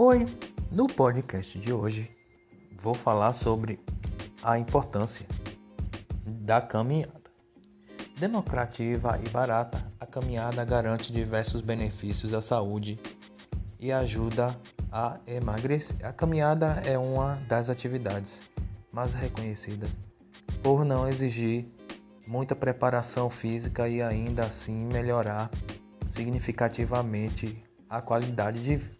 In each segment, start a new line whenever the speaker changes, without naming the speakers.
Oi, no podcast de hoje vou falar sobre a importância da caminhada. Democrativa e barata, a caminhada garante diversos benefícios à saúde e ajuda a emagrecer. A caminhada é uma das atividades mais reconhecidas por não exigir muita preparação física e ainda assim melhorar significativamente a qualidade de vida.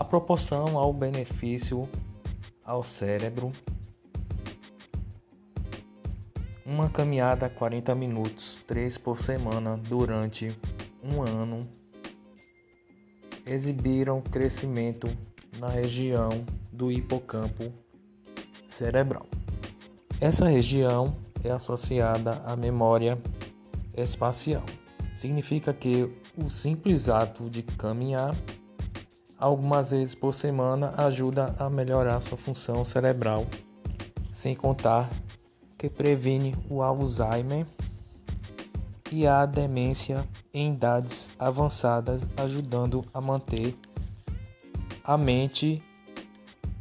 A proporção ao benefício ao cérebro. Uma caminhada 40 minutos, 3 por semana durante um ano, exibiram crescimento na região do hipocampo cerebral. Essa região é associada à memória espacial. Significa que o simples ato de caminhar algumas vezes por semana ajuda a melhorar sua função cerebral, sem contar que previne o Alzheimer e a demência em idades avançadas, ajudando a manter a mente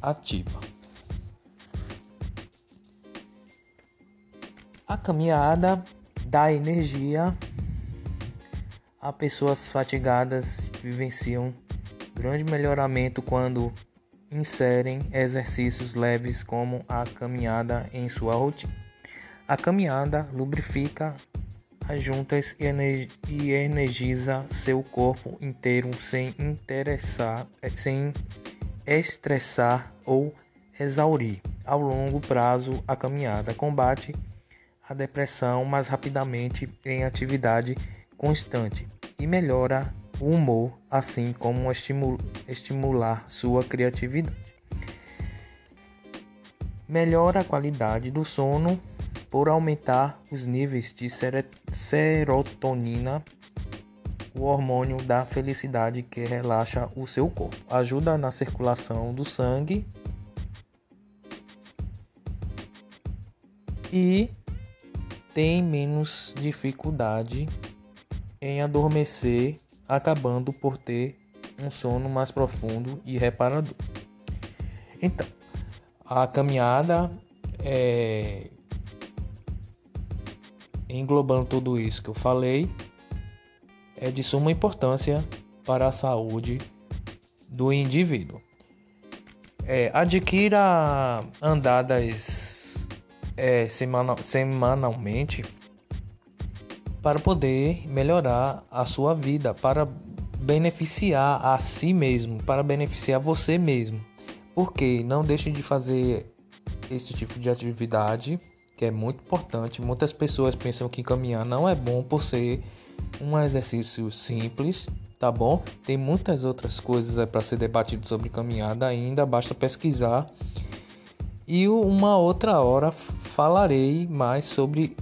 ativa. A caminhada dá energia a pessoas fatigadas vivenciam grande melhoramento quando inserem exercícios leves como a caminhada em sua rotina. A caminhada lubrifica as juntas e energiza seu corpo inteiro sem interessar, sem estressar ou exaurir. Ao longo prazo, a caminhada combate a depressão mais rapidamente em atividade constante e melhora o humor, assim como estimular sua criatividade. Melhora a qualidade do sono por aumentar os níveis de serotonina, o hormônio da felicidade que relaxa o seu corpo. Ajuda na circulação do sangue e tem menos dificuldade em adormecer, acabando por ter um sono mais profundo e reparador. Então, a caminhada é englobando tudo isso que eu falei é de suma importância para a saúde do indivíduo. É, adquira andadas é, semanal, semanalmente para poder melhorar a sua vida, para beneficiar a si mesmo, para beneficiar você mesmo. Porque não deixe de fazer esse tipo de atividade, que é muito importante. Muitas pessoas pensam que caminhar não é bom por ser um exercício simples, tá bom? Tem muitas outras coisas para ser debatido sobre caminhada ainda, basta pesquisar e uma outra hora falarei mais sobre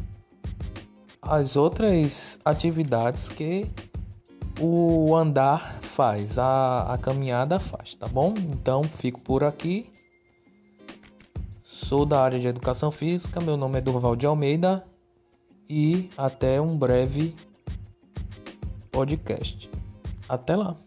as outras atividades que o andar faz, a, a caminhada faz, tá bom? Então fico por aqui. Sou da área de educação física, meu nome é Durval de Almeida e até um breve podcast. Até lá!